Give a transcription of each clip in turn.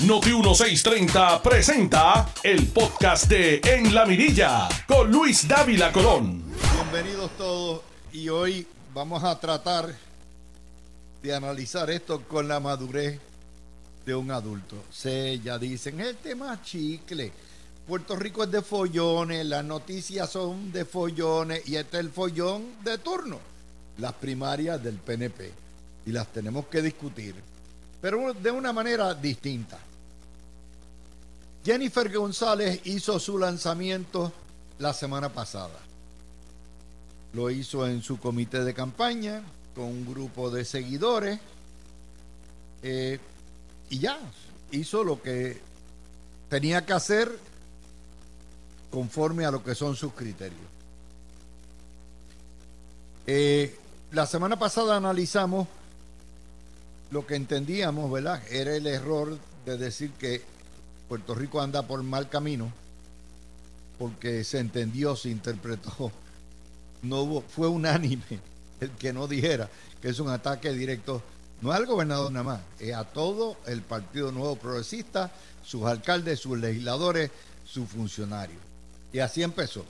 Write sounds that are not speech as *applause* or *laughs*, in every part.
Noti 1630 presenta el podcast de En la Mirilla con Luis Dávila Colón. Bienvenidos todos y hoy vamos a tratar de analizar esto con la madurez de un adulto. Se ya dicen, el tema chicle. Puerto Rico es de follones, las noticias son de follones y este es el follón de turno, las primarias del PNP. Y las tenemos que discutir pero de una manera distinta. Jennifer González hizo su lanzamiento la semana pasada. Lo hizo en su comité de campaña con un grupo de seguidores eh, y ya, hizo lo que tenía que hacer conforme a lo que son sus criterios. Eh, la semana pasada analizamos lo que entendíamos, ¿verdad? Era el error de decir que Puerto Rico anda por mal camino, porque se entendió, se interpretó, no fue unánime el que no dijera que es un ataque directo, no al gobernador nada más, es a todo el Partido Nuevo Progresista, sus alcaldes, sus legisladores, sus funcionarios. Y así empezó.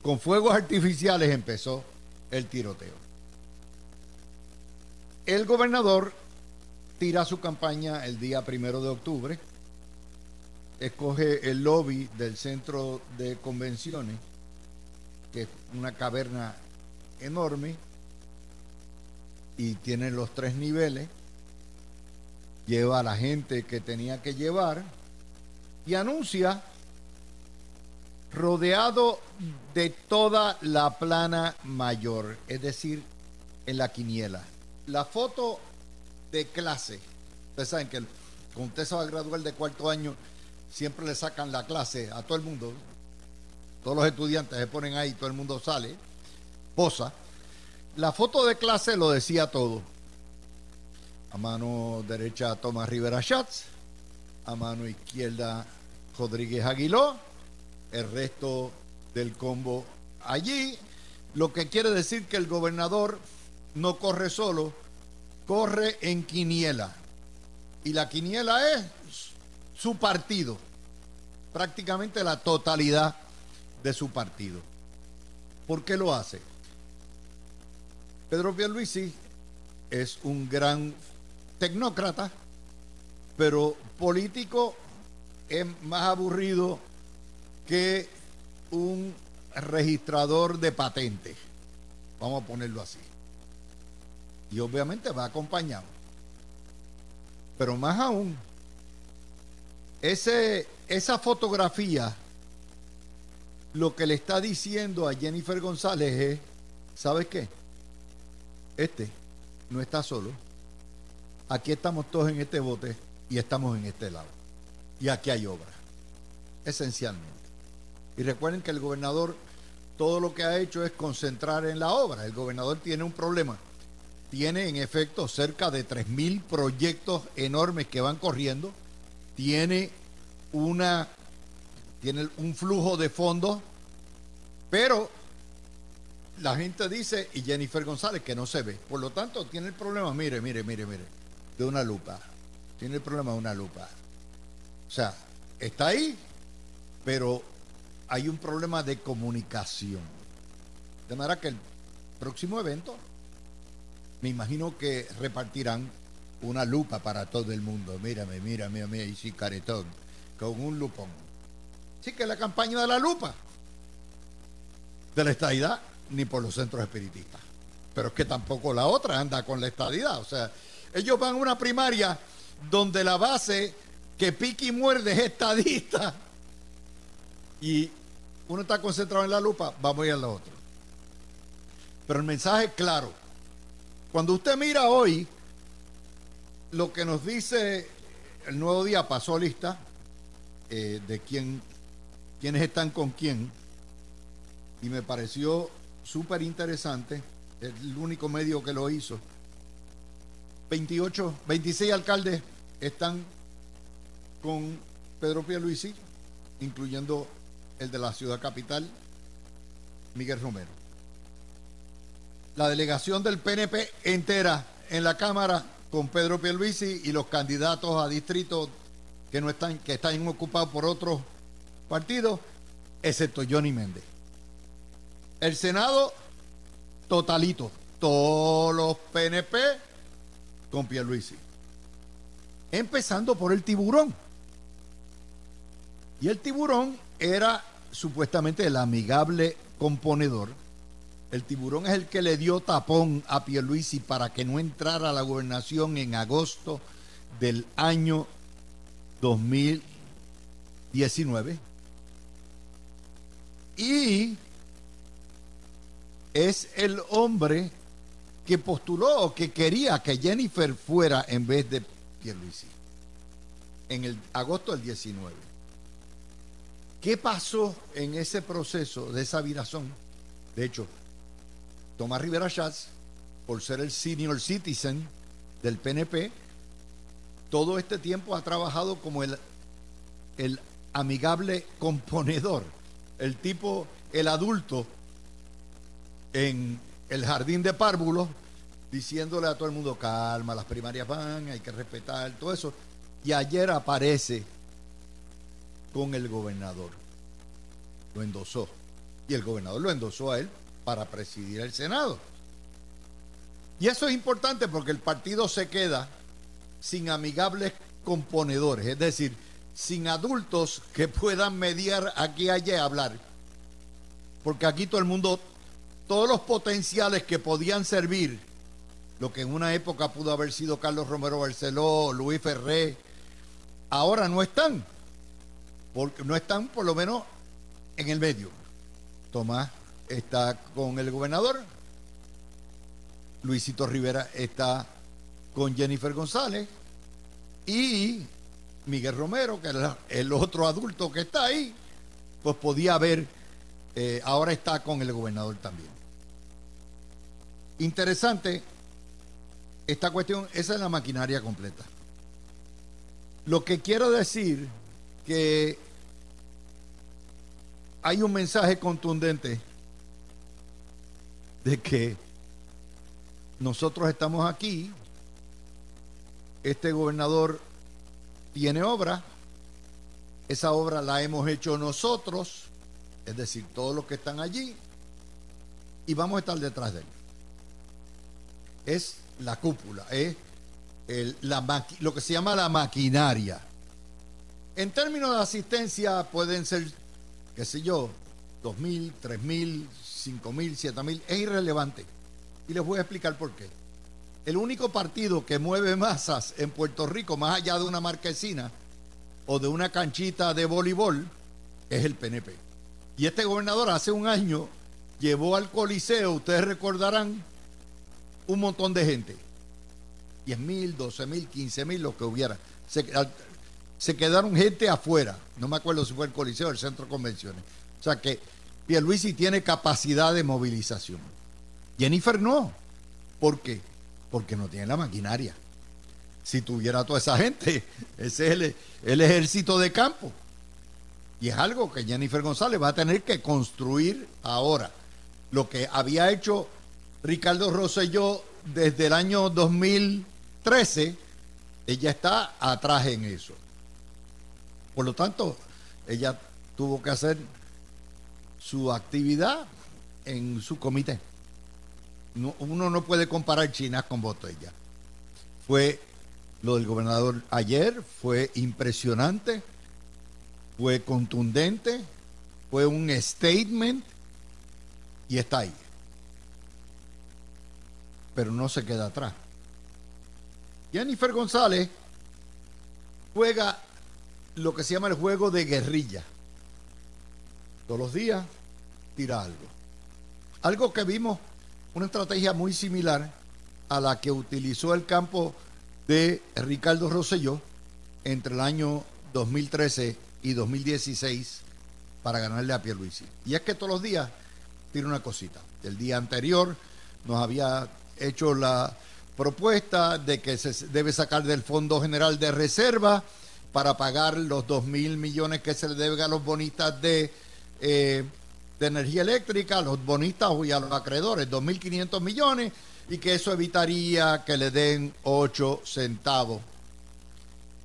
Con fuegos artificiales empezó el tiroteo. El gobernador tira su campaña el día primero de octubre, escoge el lobby del centro de convenciones, que es una caverna enorme y tiene los tres niveles, lleva a la gente que tenía que llevar y anuncia rodeado de toda la plana mayor, es decir, en la quiniela. La foto de clase. Ustedes saben que cuando usted se va a graduar de cuarto año, siempre le sacan la clase a todo el mundo. Todos los estudiantes se ponen ahí, todo el mundo sale, posa. La foto de clase lo decía todo. A mano derecha Tomás Rivera Schatz, a mano izquierda Rodríguez Aguiló, el resto del combo allí, lo que quiere decir que el gobernador no corre solo, corre en quiniela. Y la quiniela es su partido, prácticamente la totalidad de su partido. ¿Por qué lo hace? Pedro Pierluisi es un gran tecnócrata, pero político es más aburrido que un registrador de patentes. Vamos a ponerlo así y obviamente va acompañado. Pero más aún, ese, esa fotografía lo que le está diciendo a Jennifer González es, ¿sabes qué? Este no está solo. Aquí estamos todos en este bote y estamos en este lado. Y aquí hay obra, esencialmente. Y recuerden que el gobernador todo lo que ha hecho es concentrar en la obra. El gobernador tiene un problema tiene en efecto cerca de 3.000 proyectos enormes que van corriendo, tiene una tiene un flujo de fondos, pero la gente dice, y Jennifer González, que no se ve. Por lo tanto, tiene el problema, mire, mire, mire, mire, de una lupa. Tiene el problema de una lupa. O sea, está ahí, pero hay un problema de comunicación. De manera que el próximo evento me imagino que repartirán una lupa para todo el mundo. Mírame, mírame, mírame, y sí, caretón, con un lupón. Sí que la campaña de la lupa, de la estadidad, ni por los centros espiritistas. Pero es que tampoco la otra anda con la estadidad. O sea, ellos van a una primaria donde la base que pique y muerde es estadista. Y uno está concentrado en la lupa, vamos a ir a la otra. Pero el mensaje es claro cuando usted mira hoy lo que nos dice el nuevo día, pasó lista eh, de quién, quiénes están con quién, y me pareció súper interesante, es el único medio que lo hizo. 28, 26 alcaldes están con Pedro Pierluisi, incluyendo el de la ciudad capital, Miguel Romero la delegación del PNP entera en la Cámara con Pedro Pierluisi y los candidatos a distrito que no están, que están ocupados por otros partidos, excepto Johnny Méndez. El Senado, totalito. Todos los PNP con Pierluisi. Empezando por el tiburón. Y el tiburón era supuestamente el amigable componedor. El tiburón es el que le dio tapón a Pierluisi para que no entrara a la gobernación en agosto del año 2019. Y es el hombre que postuló o que quería que Jennifer fuera en vez de Pierluisi en el agosto del 19. ¿Qué pasó en ese proceso de esa virazón? De hecho, Tomás Rivera Schatz, por ser el senior citizen del PNP, todo este tiempo ha trabajado como el, el amigable componedor, el tipo, el adulto en el jardín de párvulos, diciéndole a todo el mundo, calma, las primarias van, hay que respetar todo eso. Y ayer aparece con el gobernador. Lo endosó. Y el gobernador lo endosó a él para presidir el Senado. Y eso es importante porque el partido se queda sin amigables componedores, es decir, sin adultos que puedan mediar aquí y allá hablar. Porque aquí todo el mundo, todos los potenciales que podían servir, lo que en una época pudo haber sido Carlos Romero Barceló, Luis Ferré, ahora no están. Porque no están por lo menos en el medio. Tomás está con el gobernador. Luisito Rivera está con Jennifer González. Y Miguel Romero, que era el otro adulto que está ahí, pues podía haber, eh, ahora está con el gobernador también. Interesante esta cuestión, esa es la maquinaria completa. Lo que quiero decir que hay un mensaje contundente de que nosotros estamos aquí, este gobernador tiene obra, esa obra la hemos hecho nosotros, es decir, todos los que están allí, y vamos a estar detrás de él. Es la cúpula, es lo que se llama la maquinaria. En términos de asistencia pueden ser, qué sé yo, dos mil, tres mil, cinco mil, siete mil, es irrelevante. Y les voy a explicar por qué. El único partido que mueve masas en Puerto Rico, más allá de una marquesina o de una canchita de voleibol, es el PNP. Y este gobernador hace un año llevó al Coliseo, ustedes recordarán, un montón de gente. 10 mil, 12 mil, 15 mil, lo que hubiera. Se, quedaron gente afuera. No me acuerdo si fue el Coliseo o el Centro de Convenciones. O sea que Pierluisi tiene capacidad de movilización. Jennifer no. ¿Por qué? Porque no tiene la maquinaria. Si tuviera toda esa gente, *laughs* ese es el, el ejército de campo. Y es algo que Jennifer González va a tener que construir ahora. Lo que había hecho Ricardo Rosselló desde el año 2013, ella está atrás en eso. Por lo tanto, ella tuvo que hacer su actividad en su comité. uno no puede comparar China con botella. Fue lo del gobernador ayer, fue impresionante, fue contundente, fue un statement y está ahí. Pero no se queda atrás. Jennifer González juega lo que se llama el juego de guerrilla. Todos los días tira algo. Algo que vimos, una estrategia muy similar a la que utilizó el campo de Ricardo Rosselló entre el año 2013 y 2016 para ganarle a Pierluisi. Y es que todos los días tira una cosita. El día anterior nos había hecho la propuesta de que se debe sacar del Fondo General de Reserva para pagar los 2 mil millones que se le deben a los bonistas de, eh, de energía eléctrica, a los bonistas y a los acreedores, 2.500 millones, y que eso evitaría que le den 8 centavos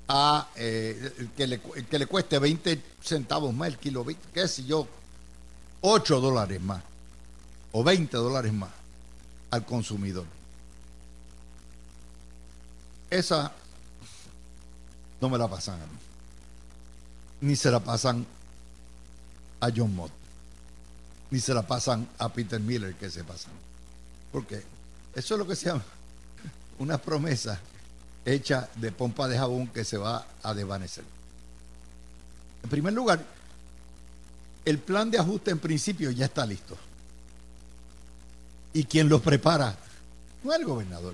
a eh, que, le, que le cueste 20 centavos más el kilo, qué sé yo, 8 dólares más o 20 dólares más al consumidor. Esa no me la pasan a mí. Ni se la pasan a John Mott. Ni se la pasan a Peter Miller que se pasan. Porque eso es lo que se llama *laughs* una promesa hecha de pompa de jabón que se va a desvanecer. En primer lugar, el plan de ajuste en principio ya está listo. Y quien lo prepara no es el gobernador,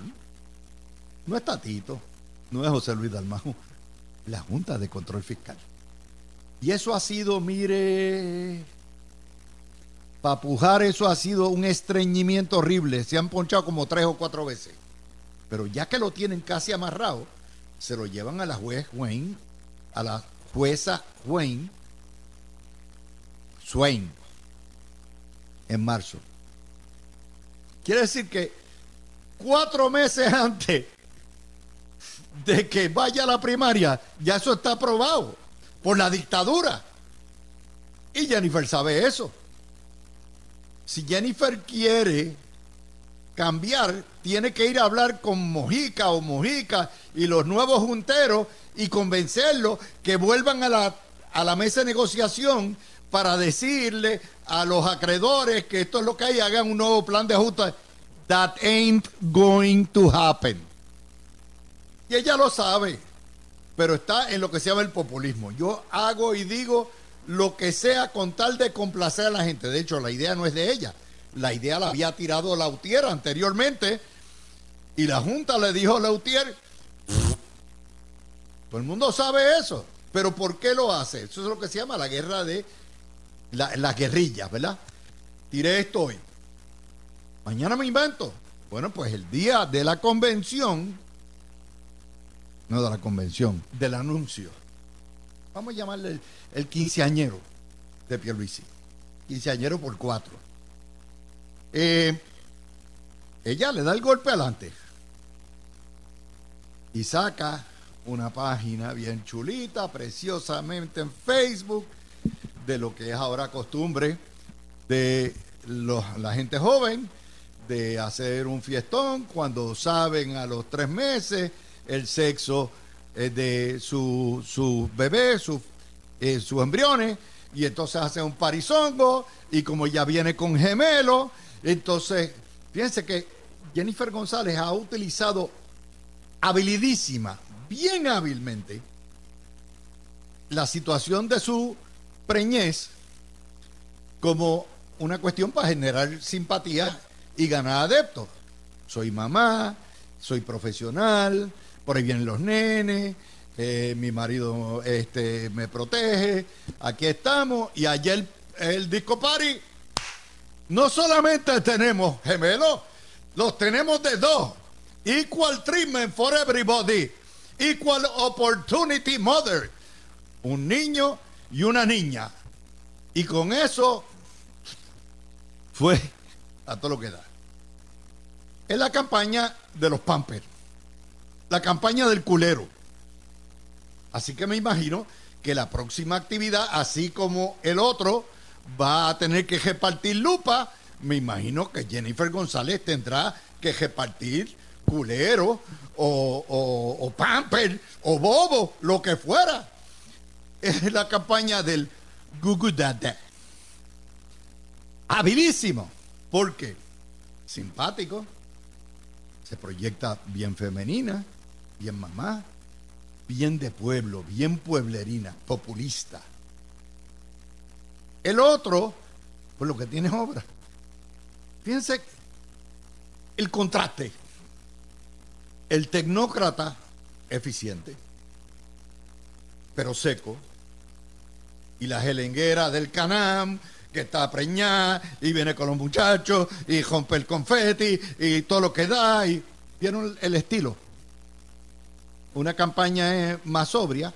no es Tatito, no es José Luis Dalmajo, la Junta de Control Fiscal. Y eso ha sido, mire, para pujar eso ha sido un estreñimiento horrible. Se han ponchado como tres o cuatro veces. Pero ya que lo tienen casi amarrado, se lo llevan a la juez Wayne, a la jueza Wayne, Swain, en marzo. Quiere decir que cuatro meses *laughs* antes de que vaya a la primaria, ya eso está aprobado por la dictadura. Y Jennifer sabe eso. Si Jennifer quiere cambiar, tiene que ir a hablar con Mojica o Mojica y los nuevos junteros y convencerlos que vuelvan a la, a la mesa de negociación para decirle a los acreedores que esto es lo que hay, hagan un nuevo plan de ajuste. That ain't going to happen. Y ella lo sabe, pero está en lo que se llama el populismo. Yo hago y digo lo que sea con tal de complacer a la gente. De hecho, la idea no es de ella la idea la había tirado Lautier anteriormente y la Junta le dijo a Lautier, todo el mundo sabe eso, pero ¿por qué lo hace? Eso es lo que se llama la guerra de las guerrillas, ¿verdad? Tiré esto hoy. Mañana me invento. Bueno, pues el día de la convención, no de la convención, del anuncio. Vamos a llamarle el, quinceañero de Pierluisi. Quinceañero por cuatro. Eh, ella le da el golpe adelante y saca una página bien chulita, preciosamente en Facebook, de lo que es ahora costumbre de la gente joven, de hacer un fiestón cuando saben a los tres meses el sexo eh, de su, su bebé, su, eh, sus embriones, y entonces hacen un parizongo, y como ya viene con gemelo, entonces, fíjense que Jennifer González ha utilizado habilidísima, bien hábilmente, la situación de su preñez como una cuestión para generar simpatía y ganar adeptos. Soy mamá, soy profesional, por ahí vienen los nenes, eh, mi marido este, me protege, aquí estamos, y ayer el disco party no solamente tenemos gemelos, los tenemos de dos. Equal treatment for everybody. Equal opportunity mother. Un niño y una niña. Y con eso fue a todo lo que da. Es la campaña de los Pampers. La campaña del culero. Así que me imagino que la próxima actividad, así como el otro, va a tener que repartir lupa, me imagino que Jennifer González tendrá que repartir culero o, o, pamper o bobo, lo que fuera. Es la campaña del Gugu Dada. Habilísimo. porque Simpático. Se proyecta bien femenina, bien mamá, bien de pueblo, bien pueblerina, populista. El otro, pues lo que tiene obra. Fíjense el contraste. El tecnócrata eficiente, pero seco, y la gelenguera del Canam, que está preñada y viene con los muchachos y rompe el confeti y todo lo que da y vieron el estilo. Una campaña más sobria,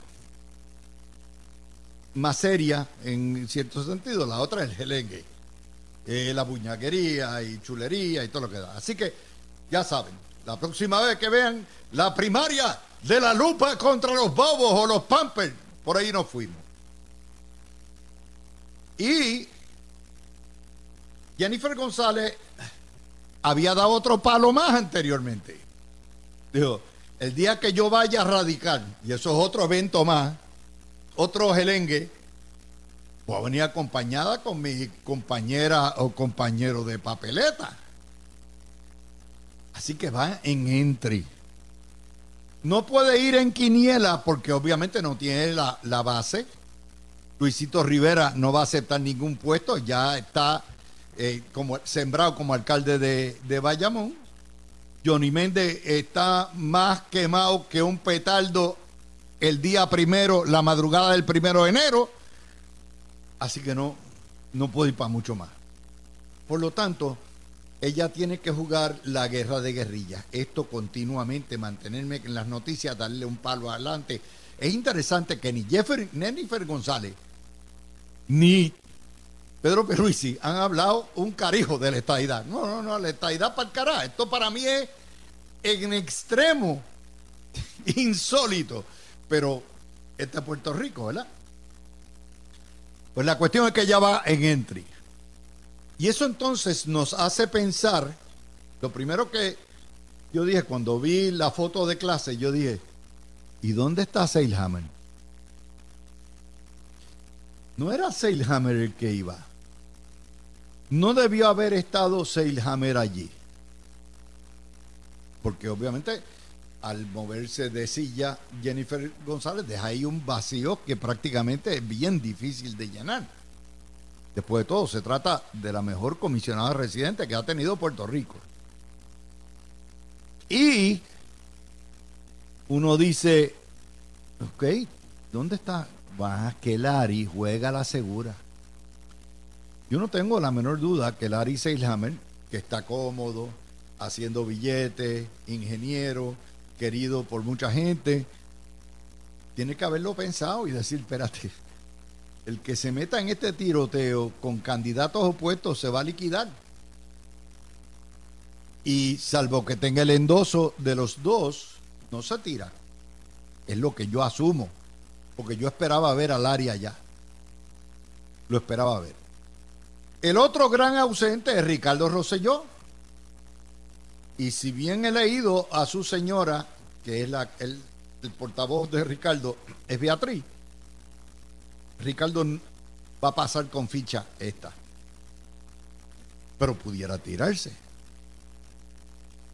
más seria en cierto sentido, la otra es el gelengue, la buñaquería y chulería y todo lo que da. Así que ya saben, la próxima vez que vean la primaria, de la lupa contra los bobos o los pampers. Por ahí nos fuimos. Y Jennifer González había dado otro palo más anteriormente. Dijo, el día que yo vaya a radicar, y eso es otro evento más, otro gelengue, voy a venir acompañada con mi compañera o compañero de papeleta. Así que va en entry. No puede ir en quiniela porque obviamente no tiene la, la base. Luisito Rivera no va a aceptar ningún puesto, ya está eh, como, sembrado como alcalde de, de Bayamón. Johnny Méndez está más quemado que un petardo el día primero, la madrugada del primero de enero. Así que no, no puedo ir para mucho más. Por lo tanto, ella tiene que jugar la guerra de guerrillas. Esto continuamente, mantenerme en las noticias, darle un palo adelante. Es interesante que ni Jennifer González ni Pedro Perruisi han hablado un carijo de la estadidad. No, no, no, la estadidad para el carajo. Esto para mí es en extremo *laughs* insólito. Pero este es Puerto Rico, ¿verdad? Pues la cuestión es que ella va en entry. Y eso entonces nos hace pensar, lo primero que yo dije cuando vi la foto de clase, yo dije, ¿y dónde está Seilhammer? No era Seilhammer el que iba. No debió haber estado Seilhammer allí. Porque obviamente al moverse de silla Jennifer González deja ahí un vacío que prácticamente es bien difícil de llenar. Después de todo, se trata de la mejor comisionada residente que ha tenido Puerto Rico. Y uno dice, ok, ¿dónde está? Va, que Lari juega la segura. Yo no tengo la menor duda que Larry Seilhammer, que está cómodo, haciendo billetes, ingeniero, querido por mucha gente, tiene que haberlo pensado y decir, espérate, el que se meta en este tiroteo con candidatos opuestos se va a liquidar. Y salvo que tenga el endoso de los dos, no se tira. Es lo que yo asumo. Porque yo esperaba ver a Larry allá. Lo esperaba ver. El otro gran ausente es Ricardo Rosselló. Y si bien he leído a su señora, que es la, el, el portavoz de Ricardo, es Beatriz, Ricardo va a pasar con ficha esta. Pero pudiera tirarse.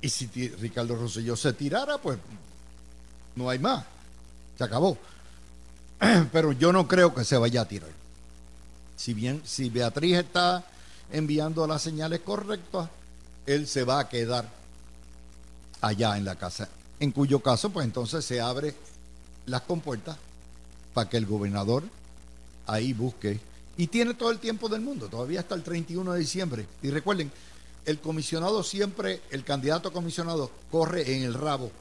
Y si Ricardo Rosselló se tirara, pues no hay más. Se acabó. *clears throat* Pero yo no creo que se vaya a tirar. Si bien, si Beatriz está enviando las señales correctas, él se va a quedar allá en la casa. En cuyo caso, pues entonces se abre las compuertas para que el gobernador ahí busque. Y tiene todo el tiempo del mundo, todavía hasta el 31 de diciembre. Y recuerden, el comisionado siempre, el candidato comisionado, corre en el rabo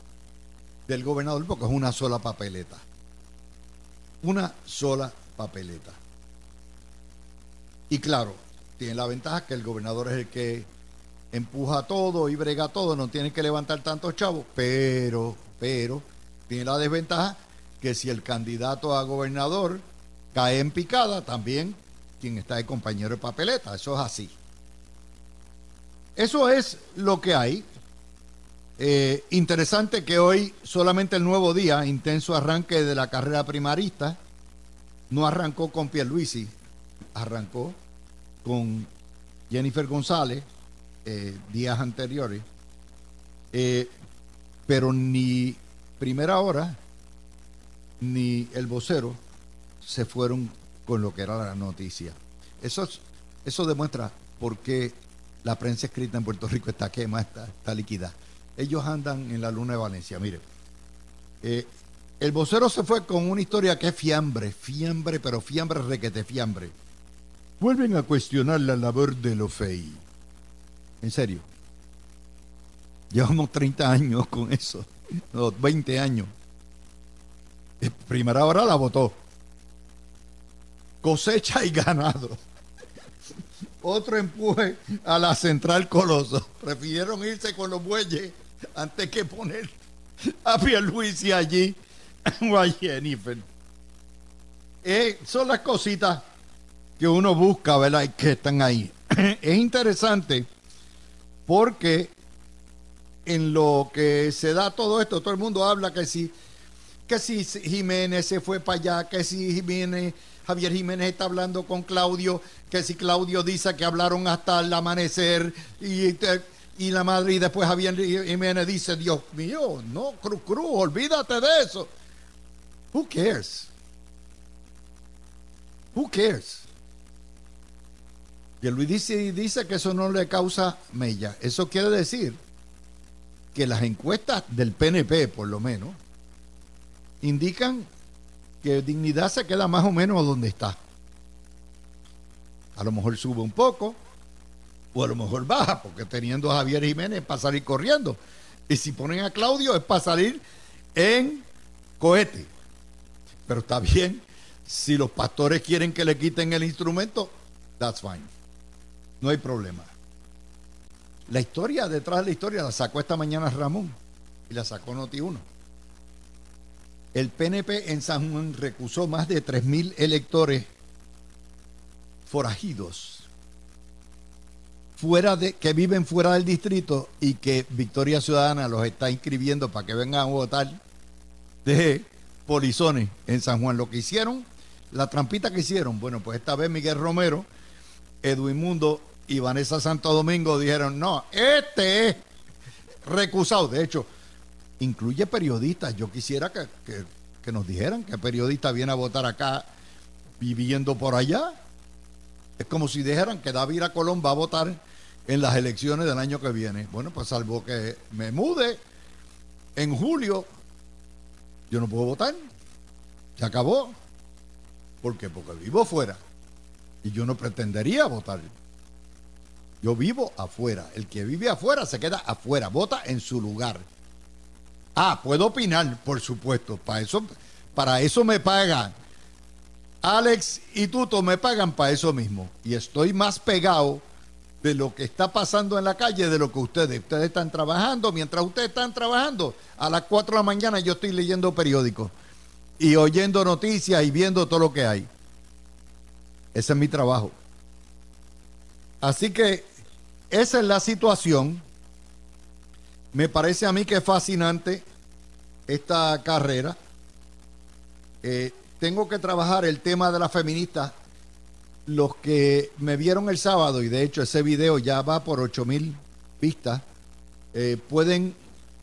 del gobernador porque es una sola papeleta. Una sola papeleta. Y claro, tiene la ventaja que el gobernador es el que empuja todo y brega todo, no tiene que levantar tantos chavos, pero, pero, tiene la desventaja que si el candidato a gobernador cae en picada, también quien está de compañero de papeleta. Eso es así. Eso es lo que hay. Eh, interesante que hoy solamente el nuevo día, intenso arranque de la carrera primarista, no arrancó con Pierluisi, arrancó con Jennifer González eh, días anteriores, eh, pero ni primera hora ni el vocero se fueron con lo que era la noticia. Eso, eso demuestra por qué la prensa escrita en Puerto Rico está quema, está, está líquida. Ellos andan en la luna de Valencia. Mire, eh, el vocero se fue con una historia que es fiambre, fiambre, pero fiambre requete fiambre. Vuelven a cuestionar la labor de lo fei. En serio. Llevamos 30 años con eso. No, 20 años. Primera hora la votó cosecha y ganado. Otro empuje a la central Coloso. Prefirieron irse con los bueyes antes que poner a Pierluisi allí *laughs* o a Jennifer. Eh, son las cositas que uno busca, ¿verdad? Y que están ahí. *clears throat* es interesante porque en lo que se da todo esto, todo el mundo habla que si, que si Jiménez se fue para allá, que si Jiménez, Javier Jiménez está hablando con Claudio, que si Claudio dice que hablaron hasta el amanecer y, y la madre y después Javier Jiménez dice, Dios mío, no, Cruz Cruz, olvídate de eso. Who cares? Who cares? Luis dice, que eso no le causa mella. Eso quiere decir que las encuestas del PNP, por lo menos, indican que dignidad se queda más o menos donde está. A lo mejor sube un poco, o a lo mejor baja, porque teniendo a Javier Jiménez para salir corriendo. Y si ponen a Claudio es para salir en cohete. Pero está bien, si los pastores quieren que le quiten el instrumento, that's fine. No hay problema. La historia detrás de la historia la sacó esta mañana Ramón y la sacó Noti1. El PNP en San Juan recusó más de 3.000 electores forajidos fuera de, que viven fuera del distrito y que Victoria Ciudadana los está inscribiendo para que vengan a votar de polizones en San Juan. Lo que hicieron, la trampita que hicieron, bueno, pues esta vez Miguel Romero, Edwin Mundo y Vanessa Santo Domingo dijeron, no, este es recusado. De hecho, incluye periodistas. Yo quisiera que, que nos dijeran que periodista viene a votar acá viviendo por allá. Es como si dijeran que David Colón va a votar en las elecciones del año que viene. Bueno, pues salvo que me mude en julio, yo no puedo votar. Se acabó. ¿Por qué? Porque vivo fuera. Y yo no pretendería votar. Yo vivo afuera. El que vive afuera se queda afuera. Vota en su lugar. Ah, puedo opinar, por supuesto. Para eso, me pagan. Alex y Tuto me pagan para eso mismo. Y estoy más pegado de lo que está pasando en la calle de lo que ustedes. Ustedes están trabajando. Mientras ustedes están trabajando, a las 4 de la mañana yo estoy leyendo periódicos y oyendo noticias y viendo todo lo que hay. Ese es mi trabajo. Así que esa es la situación. Me parece a mí que es fascinante esta carrera. Eh, tengo que trabajar el tema de las feministas. Los que me vieron el sábado, y de hecho ese video ya va por 8 mil vistas, eh, pueden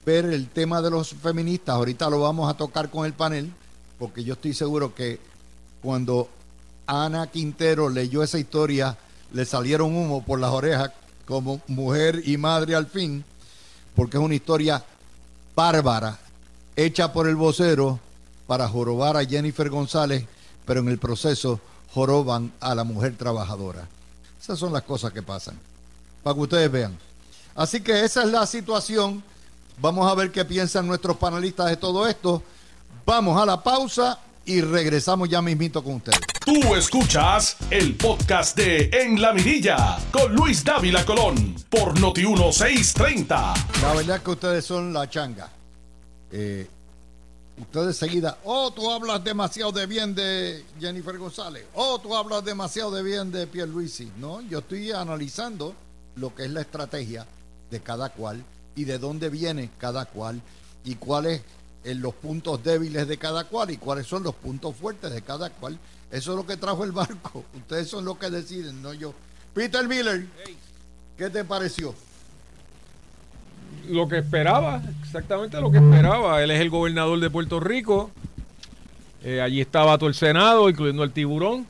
ver el tema de los feministas. Ahorita lo vamos a tocar con el panel, porque yo estoy seguro que cuando Ana Quintero leyó esa historia, le salieron humo por las orejas como mujer y madre al fin, porque es una historia bárbara, hecha por el vocero para jorobar a Jennifer González, pero en el proceso joroban a la mujer trabajadora. Esas son las cosas que pasan, para que ustedes vean. Así que esa es la situación. Vamos a ver qué piensan nuestros panelistas de todo esto. Vamos a la pausa y regresamos ya mismito con ustedes. Tú escuchas el podcast de En la Mirilla con Luis Dávila Colón por Noti 1630. La verdad es que ustedes son la changa. Eh, ustedes seguida, oh, tú hablas demasiado de bien de Jennifer González, oh, tú hablas demasiado de bien de Pierluisi. No, yo estoy analizando lo que es la estrategia de cada cual y de dónde viene cada cual y cuáles en los puntos débiles de cada cual y cuáles son los puntos fuertes de cada cual. Eso es lo que trajo el barco. Ustedes son los que deciden, no yo. Peter Miller, ¿qué te pareció? Lo que esperaba, exactamente lo que esperaba. Él es el gobernador de Puerto Rico. Eh, allí estaba todo el Senado, incluyendo el tiburón.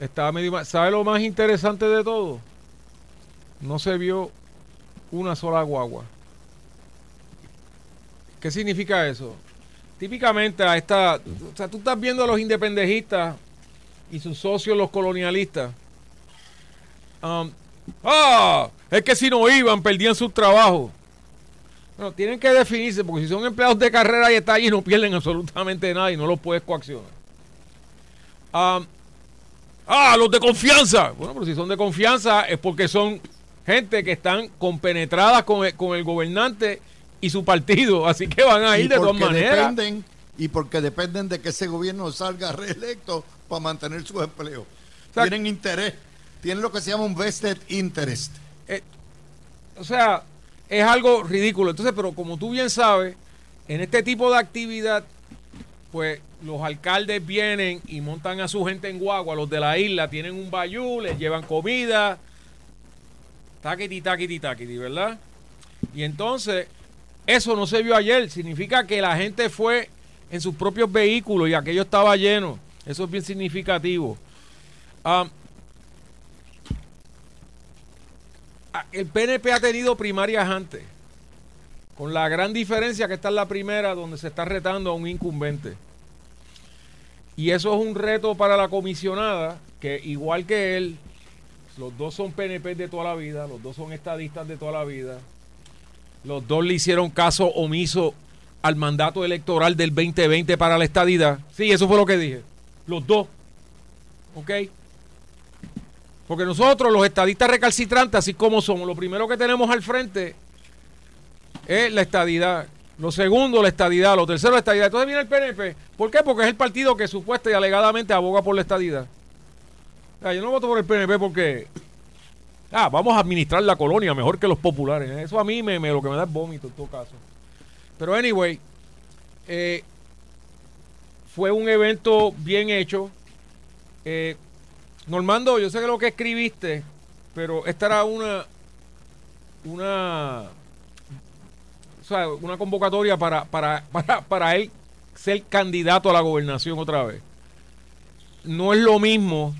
Estaba medio ¿Sabe lo más interesante de todo? No se vio una sola guagua. ¿Qué significa eso? Típicamente a esta, o sea, tú estás viendo a los independejistas y sus socios los colonialistas. Um, ah, es que si no iban perdían su trabajo. Bueno, tienen que definirse porque si son empleados de carrera y están allí no pierden absolutamente nada y no los puedes coaccionar. Um, ah, los de confianza. Bueno, pero si son de confianza es porque son gente que están compenetradas con con el gobernante y su partido, así que van a ir de todas maneras. Dependen, y porque dependen de que ese gobierno salga reelecto para mantener su empleo. tienen interés, tienen lo que se llama un vested interest. Eh, o sea, es algo ridículo. Entonces, pero como tú bien sabes, en este tipo de actividad, pues los alcaldes vienen y montan a su gente en guagua, los de la isla tienen un bayú, les llevan comida, taquiti, taquiti, taquiti, ¿verdad? Y entonces, eso no se vio ayer, significa que la gente fue en sus propios vehículos y aquello estaba lleno. Eso es bien significativo. El PNP ha tenido primarias antes, con la gran diferencia que está en la primera donde se está retando a un incumbente. Y eso es un reto para la comisionada, que igual que él, los dos son PNP de toda la vida, los dos son estadistas de toda la vida, los dos le hicieron caso omiso al mandato electoral del 2020 para la estadidad. Sí, eso fue lo que dije. Los dos. ¿Ok? Porque nosotros, los estadistas recalcitrantes, así como somos, lo primero que tenemos al frente es la estadidad. Lo segundo, la estadidad. Lo tercero, la estadidad. Entonces viene el PNP. ¿Por qué? Porque es el partido que supuesta y alegadamente aboga por la estadidad. yo no voto por el PNP porque. Ah, vamos a administrar la colonia mejor que los populares. Eso a mí me, lo que me da es vómito en todo caso. Pero anyway, eh, fue un evento bien hecho. Eh, Normando, yo sé que lo que escribiste, pero esta era una una una convocatoria para, para, *laughs* para, para él ser candidato a la gobernación otra vez. No es lo mismo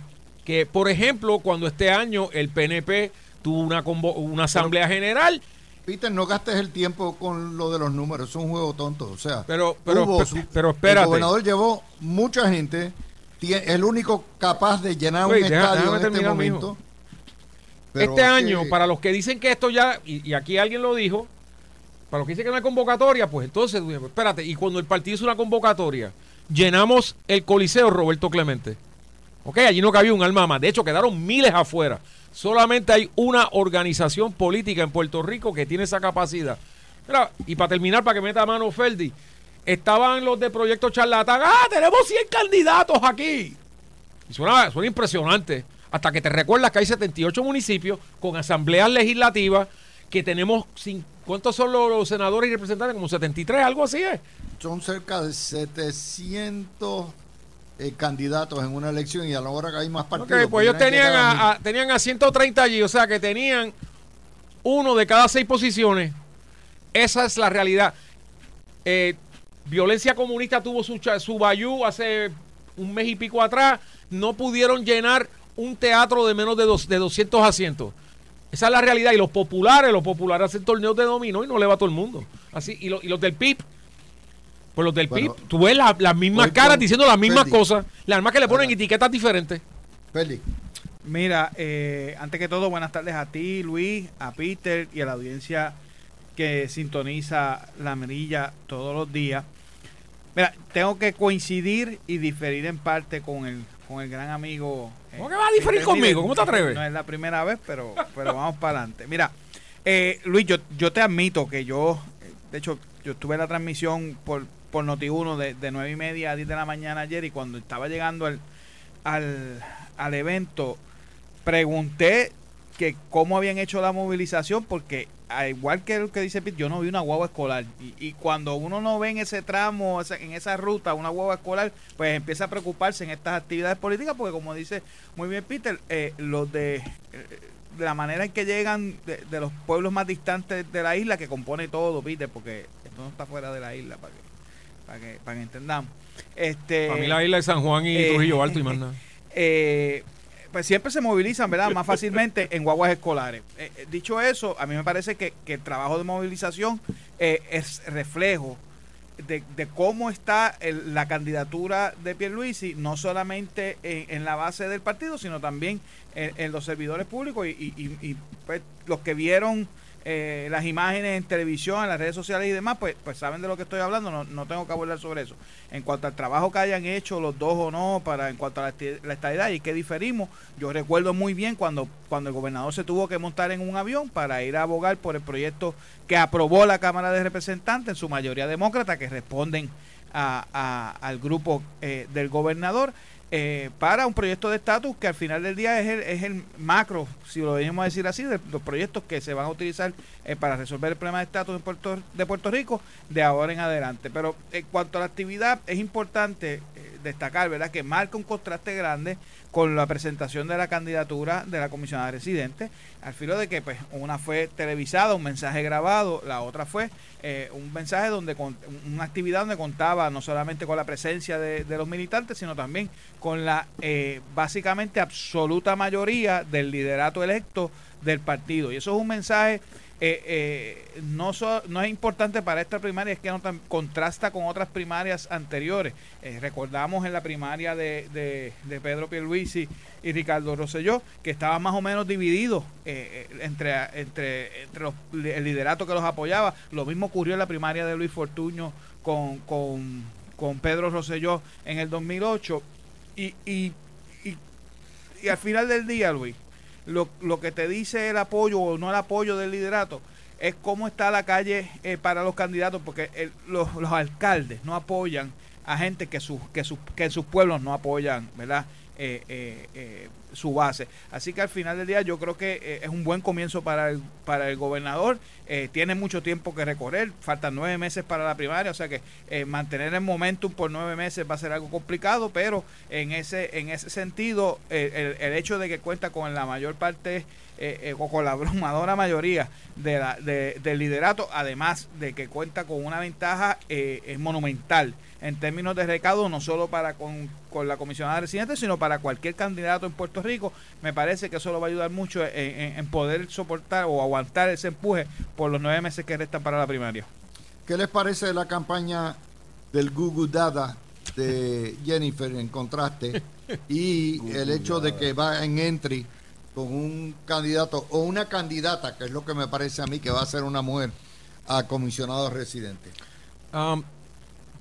que, por ejemplo, cuando este año el PNP tuvo una, una asamblea general Peter, no gastes el tiempo con lo de los números, es un juego tonto. O sea, pero, pero, pero, espérate. El gobernador llevó mucha gente, el único capaz de llenar un estadio en este momento. Este año, para los que dicen que esto ya, y, aquí alguien lo dijo, para los que dicen que no hay convocatoria, pues entonces, espérate, y cuando el partido hizo una convocatoria, llenamos el Coliseo Roberto Clemente. Ok, allí no cabía un alma más. De hecho, quedaron miles afuera. Solamente hay una organización política en Puerto Rico que tiene esa capacidad. y para terminar, para que meta mano Ferdi, estaban los de Proyecto Charlatán. ¡Ah, tenemos 100 candidatos aquí! Y suena, suena impresionante. Hasta que te recuerdas que hay 78 municipios con asambleas legislativas que tenemos. ¿Cuántos son los, senadores y representantes? Como 73, algo así es. Son cerca de 700 eh, candidatos en una elección y a la hora que hay más partidos. pues ellos tenían a, tenían a 130 allí, o sea que tenían uno de cada seis posiciones. Esa es la realidad. Eh, violencia comunista tuvo su, su bayú hace un mes y pico atrás. No pudieron llenar un teatro de menos de, dos, de 200 asientos. Esa es la realidad. Y los populares, los populares hacen torneos de dominó y no le va a todo el mundo. Así, y, y los del PIB por los del PIB, tú ves las mismas caras diciendo las mismas cosas, las más que le ponen etiquetas diferentes. Félix. Mira, eh, antes que todo, buenas tardes a ti, Luis, a Peter y a la audiencia que sintoniza la mirilla todos los días. Mira, tengo que coincidir y diferir en parte con el, con el gran amigo. Eh, ¿Cómo que va a diferir conmigo? ¿Cómo te atreves? No es la primera vez, pero, pero vamos para adelante. Mira, eh, Luis, yo, yo te admito que yo, de hecho, yo estuve en la transmisión por, por Noti1 de, de 9 y media a 10 de la mañana ayer y cuando estaba llegando al, al, evento pregunté que cómo habían hecho la movilización porque al igual que lo que dice Pete, yo no vi una guagua escolar. Y, y, cuando uno no ve en ese tramo, en esa ruta una guagua escolar, pues empieza a preocuparse en estas actividades políticas porque como dice muy bien Peter, eh, los de... Eh, de la manera en que llegan de, de, los pueblos más distantes de la isla que compone todo, Peter, porque esto no está fuera de la isla para que para que, para que entendamos. Este, para mí la isla de San Juan y eh, Trujillo Alto y más nada. *laughs* Eh, pues siempre se movilizan, ¿verdad? Más fácilmente en guaguas escolares. Eh, dicho eso, a mí me parece que, el trabajo de movilización es reflejo de, cómo está la candidatura de Pierluisi, no solamente en, la base del partido, sino también en, los servidores públicos y, y, pues, los que vieron eh, las imágenes en televisión, en las redes sociales y demás, pues, pues saben de lo que estoy hablando, no, no tengo que hablar sobre eso. En cuanto al trabajo que hayan hecho los dos o no, para en cuanto a la, la estadidad y que diferimos, yo recuerdo muy bien cuando, cuando el gobernador se tuvo que montar en un avión para ir a abogar por el proyecto que aprobó la Cámara de Representantes, en su mayoría demócrata, que responden a, al grupo eh, del gobernador. Eh, para un proyecto de estatus que al final del día es el, es el macro, si lo debemos decir así, de los proyectos que se van a utilizar eh, para resolver el problema de estatus Puerto, de Puerto Rico de ahora en adelante. Pero en cuanto a la actividad, es importante destacar, ¿verdad?, que marca un contraste grande con la presentación de la candidatura de la comisionada residente, al filo de que pues una fue televisada, un mensaje grabado, la otra fue eh, un mensaje donde una actividad donde contaba no solamente con la presencia de, los militantes, sino también con la eh, básicamente absoluta mayoría del liderato electo del partido. Y eso es un mensaje eh, eh, no, es importante para esta primaria, es que no contrasta con otras primarias anteriores. Eh, recordamos en la primaria de, de, Pedro Pierluisi y Ricardo Rosselló, que estaban más o menos divididos entre, entre, entre el liderato que los apoyaba. Lo mismo ocurrió en la primaria de Luis Fortuño con, con, con Pedro Rosselló en el 2008. Y, y, y, y al final del día, Luis, lo, lo que te dice el apoyo o no el apoyo del liderato es cómo está la calle eh, para los candidatos, porque los, los, alcaldes no apoyan a gente que, sus que, sus que sus pueblos no apoyan, ¿verdad? Eh, eh, eh, su base. Así que al final del día yo creo que eh, es un buen comienzo para el, para el gobernador. tiene mucho tiempo que recorrer, faltan nueve meses para la primaria, o sea que mantener el momentum por nueve meses va a ser algo complicado, pero en ese, en ese sentido el, el hecho de que cuenta con la mayor parte o con la abrumadora mayoría de la, de, del liderato, además de que cuenta con una ventaja es monumental en términos de recaudo, no solo para con, la comisionada residente, sino para cualquier candidato en Puerto Rico. Me parece que eso lo va a ayudar mucho en, poder soportar o aguantar ese empuje por los nueve meses que restan para la primaria. ¿Qué les parece la campaña del Google Dada de Jennifer en contraste y el hecho de que va en entry con un candidato o una candidata, que es lo que me parece a mí que va a ser una mujer, a comisionado residente? Um,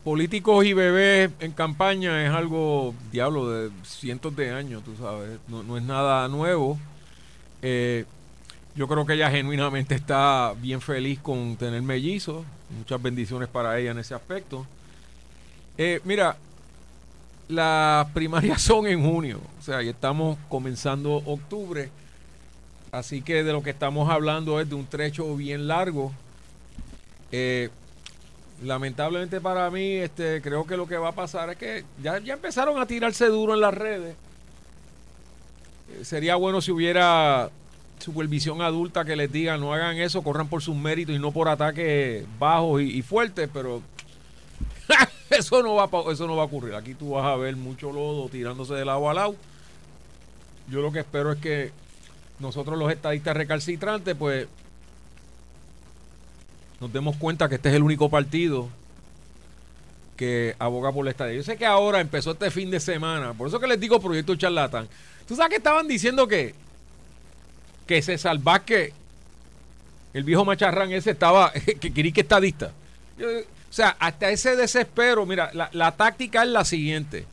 políticos y bebés en campaña es algo, diablo, de cientos de años, tú sabes, no, es nada nuevo. Eh, yo creo que ella genuinamente está bien feliz con tener mellizos, muchas bendiciones para ella en ese aspecto. Eh, mira, las primarias *laughs* son en junio, o sea, y estamos comenzando octubre, así que de lo que estamos hablando es de un trecho bien largo. Eh, lamentablemente para mí, este, creo que lo que va a pasar es que ya, ya empezaron a tirarse duro en las redes. Eh, sería bueno si hubiera supervisión adulta que les diga no hagan eso, corran por sus méritos y no por ataques bajos y, fuertes, pero *laughs* eso no va eso no va a ocurrir. Aquí tú vas a ver mucho lodo tirándose del agua al lado. Yo lo que espero es que nosotros los estadistas recalcitrantes, pues nos demos cuenta que este es el único partido que aboga por la estadía. Yo sé que ahora empezó este fin de semana, por eso que les digo proyecto charlatán. ¿Tú sabes que estaban diciendo que que se que el viejo macharrán ese estaba, *laughs* que quería que estadista? o sea, hasta ese desespero, mira, la, la táctica es la siguiente.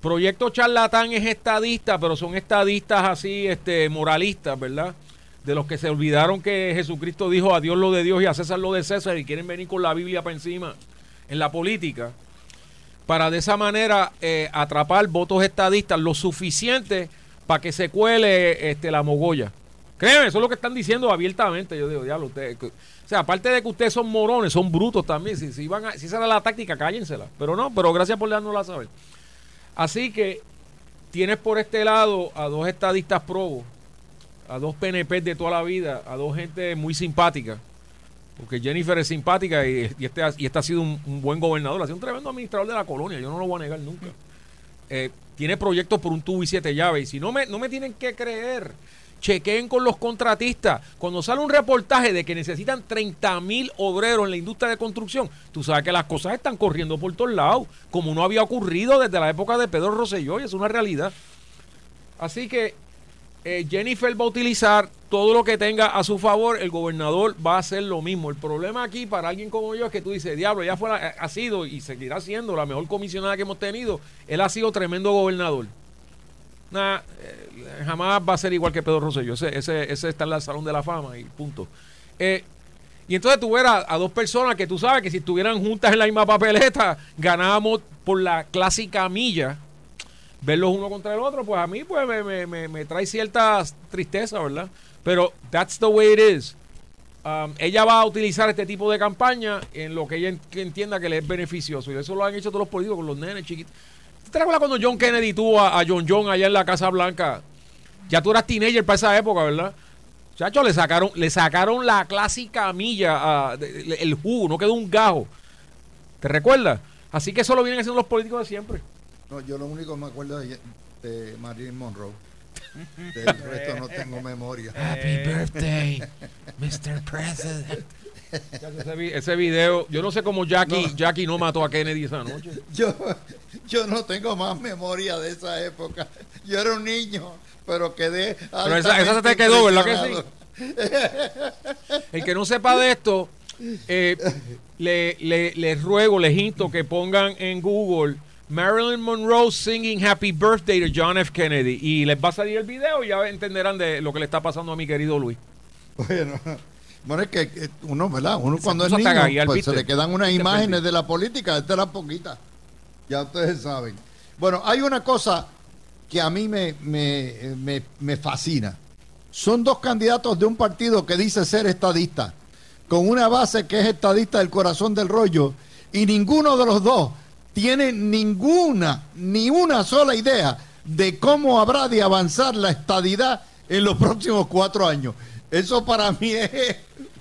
Proyecto charlatán es estadista, pero son estadistas así, este, moralistas, ¿verdad? De los que se olvidaron que Jesucristo dijo a Dios lo de Dios y a César lo de César y quieren venir con la Biblia para encima en la política, para de esa manera eh, atrapar votos estadistas lo suficiente para que se cuele este, la mogolla. Créeme, eso es lo que están diciendo abiertamente. Yo digo, diablo, ustedes. O sea, aparte de que ustedes son morones, son brutos también. Si, si, van si esa era la táctica, cállensela. Pero no, pero gracias por dárnosla a saber. Así que tienes por este lado a dos estadistas probos a dos PNP de toda la vida, a dos gente muy simpática. Porque Jennifer es simpática y, este, y este ha sido un, buen gobernador, ha sido un tremendo administrador de la colonia, yo no lo voy a negar nunca. Eh, tiene proyectos por un tubo y siete llaves. Y si no me, no me tienen que creer, chequeen con los contratistas. Cuando sale un reportaje de que necesitan 30 mil obreros en la industria de construcción, tú sabes que las cosas están corriendo por todos lados, como no había ocurrido desde la época de Pedro Rosselló, y es una realidad. Así que eh, Jennifer va a utilizar todo lo que tenga a su favor, el gobernador va a hacer lo mismo. El problema aquí para alguien como yo es que tú dices, diablo, ya fue ha sido y seguirá siendo la mejor comisionada que hemos tenido. Él ha sido tremendo gobernador. Nada, eh, jamás va a ser igual que Pedro Rosselló. Ese, ese, ese está en el Salón de la Fama y punto. Eh, y entonces tú a dos personas que tú sabes que si estuvieran juntas en la misma papeleta, ganábamos por la clásica milla verlos uno contra el otro, pues a mí pues me, me, me, trae cierta tristeza, ¿verdad? Pero that's the way it is. Um, ella va a utilizar este tipo de campaña en lo que ella entienda que le es beneficioso. Y eso lo han hecho todos los políticos con los nenes chiquitos. ¿Te acuerdas cuando John Kennedy tuvo a, John John allá en la Casa Blanca? Ya tú eras teenager para esa época, ¿verdad? Chacho, le sacaron, le sacaron la clásica milla, el jugo, no quedó un gajo. ¿Te recuerdas? Así que eso lo vienen haciendo los políticos de siempre. No, yo lo único que me acuerdo de, de Marilyn Monroe. *laughs* Del resto no tengo memoria. Happy birthday, *laughs* Mr. President. Ese, video, yo no sé cómo Jackie no. Jackie no mató a Kennedy esa noche. *laughs* Yo, yo no tengo más memoria de esa época. Yo era un niño, pero quedé. Pero esa, esa se te quedó, ¿verdad que sí? El que no sepa de esto, eh, le, le, le ruego, le hinto que pongan en Google Marilyn Monroe singing Happy Birthday to John F. Kennedy. Y les va a salir el video y ya entenderán de lo que le está pasando a mi querido Luis. Bueno, *laughs* bueno es que uno, ¿verdad? Uno cuando es niño, pues se le quedan unas imágenes de la política, esta era poquita. Ya ustedes saben. Bueno, hay una cosa que a mí me, me, me, me fascina. Son dos candidatos de un partido que dice ser estadista, con una base que es estadista del corazón del rollo, y ninguno de los dos tiene ninguna, ni una sola idea de cómo habrá de avanzar la estadidad en los próximos cuatro años. Eso para mí *laughs* es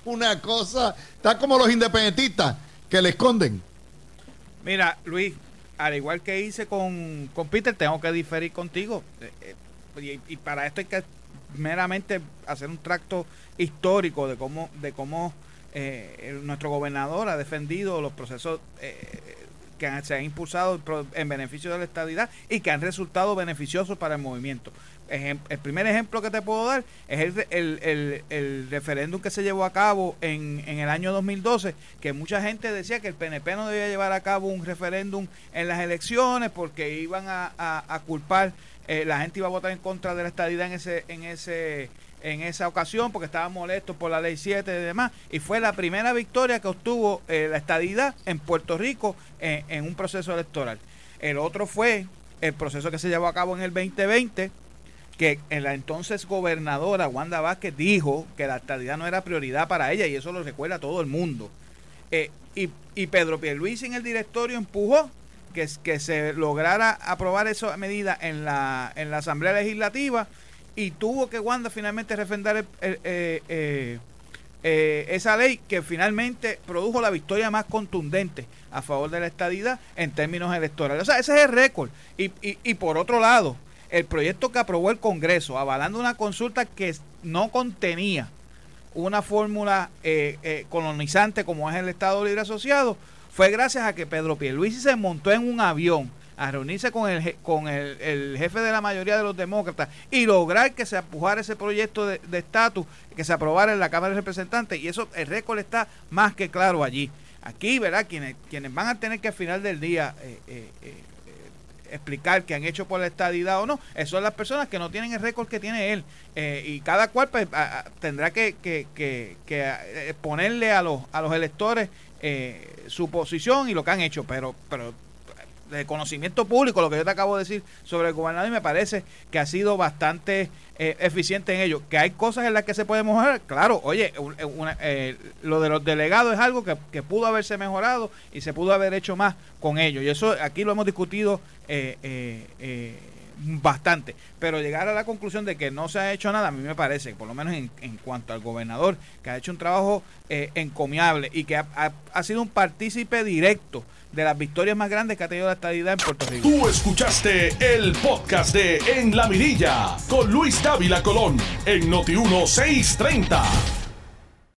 una cosa, está como los independentistas que le esconden. Mira, Luis, al igual que hice con, con Peter, tengo que diferir contigo. Eh, eh, y, para esto hay que meramente hacer un tracto histórico de cómo, de cómo eh, nuestro gobernador ha defendido los procesos que se han impulsado en beneficio de la estabilidad y que han resultado beneficiosos para el movimiento. El primer ejemplo que te puedo dar es el, referéndum que se llevó a cabo en, el año 2012, que mucha gente decía que el PNP no debía llevar a cabo un referéndum en las elecciones porque iban a, culpar, eh, la gente iba a votar en contra de la estabilidad en ese, en ese en esa ocasión porque estaba molesto por la ley 7 y demás. Y fue la primera victoria que obtuvo eh, la estadidad en Puerto Rico en un proceso electoral. El otro fue el proceso que se llevó a cabo en el 2020, que en la entonces gobernadora Wanda Vázquez dijo que la estadidad no era prioridad para ella y eso lo recuerda todo el mundo. Eh, y, y Pedro Pierluisi en el directorio empujó que, que se lograra aprobar esa medida en la, en la Asamblea Legislativa y tuvo que Wanda finalmente refrendar eh, eh, eh, esa ley que finalmente produjo la victoria más contundente a favor de la estadidad en términos electorales. O sea, ese es el récord. Y, y, por otro lado, el proyecto que aprobó el Congreso, avalando una consulta que no contenía una fórmula colonizante como es el Estado Libre Asociado, fue gracias a que Pedro Pierluisi se montó en un avión a reunirse con el, con el, jefe de la mayoría de los demócratas y lograr que se empujara ese proyecto de estatus, que se aprobara en la Cámara de Representantes. Y eso, el récord está más que claro allí. Aquí, ¿verdad? Quienes, quienes van a tener que al final del día eh, eh, eh, explicar que han hecho por la estadidad o no, son las personas que no tienen el récord que tiene él. y cada cual pues, tendrá que, que, que, que, ponerle a los, a los electores su posición y lo que han hecho. Pero, pero de conocimiento público, lo que yo te acabo de decir sobre el gobernador, y me parece que ha sido bastante eh, eficiente en ello. Que hay cosas en las que se puede mejorar, claro, oye, eh, eh, lo de los delegados es algo que, que, pudo haberse mejorado y se pudo haber hecho más con ellos. Y eso aquí lo hemos discutido bastante. Pero llegar a la conclusión de que no se ha hecho nada, a mí me parece, por lo menos en, en cuanto al gobernador, que ha hecho un trabajo encomiable y que ha, ha sido un partícipe directo de las victorias más grandes que ha tenido la estadidad en Puerto Rico. Tú escuchaste el podcast de En la Mirilla con Luis Dávila Colón en Noti 1630.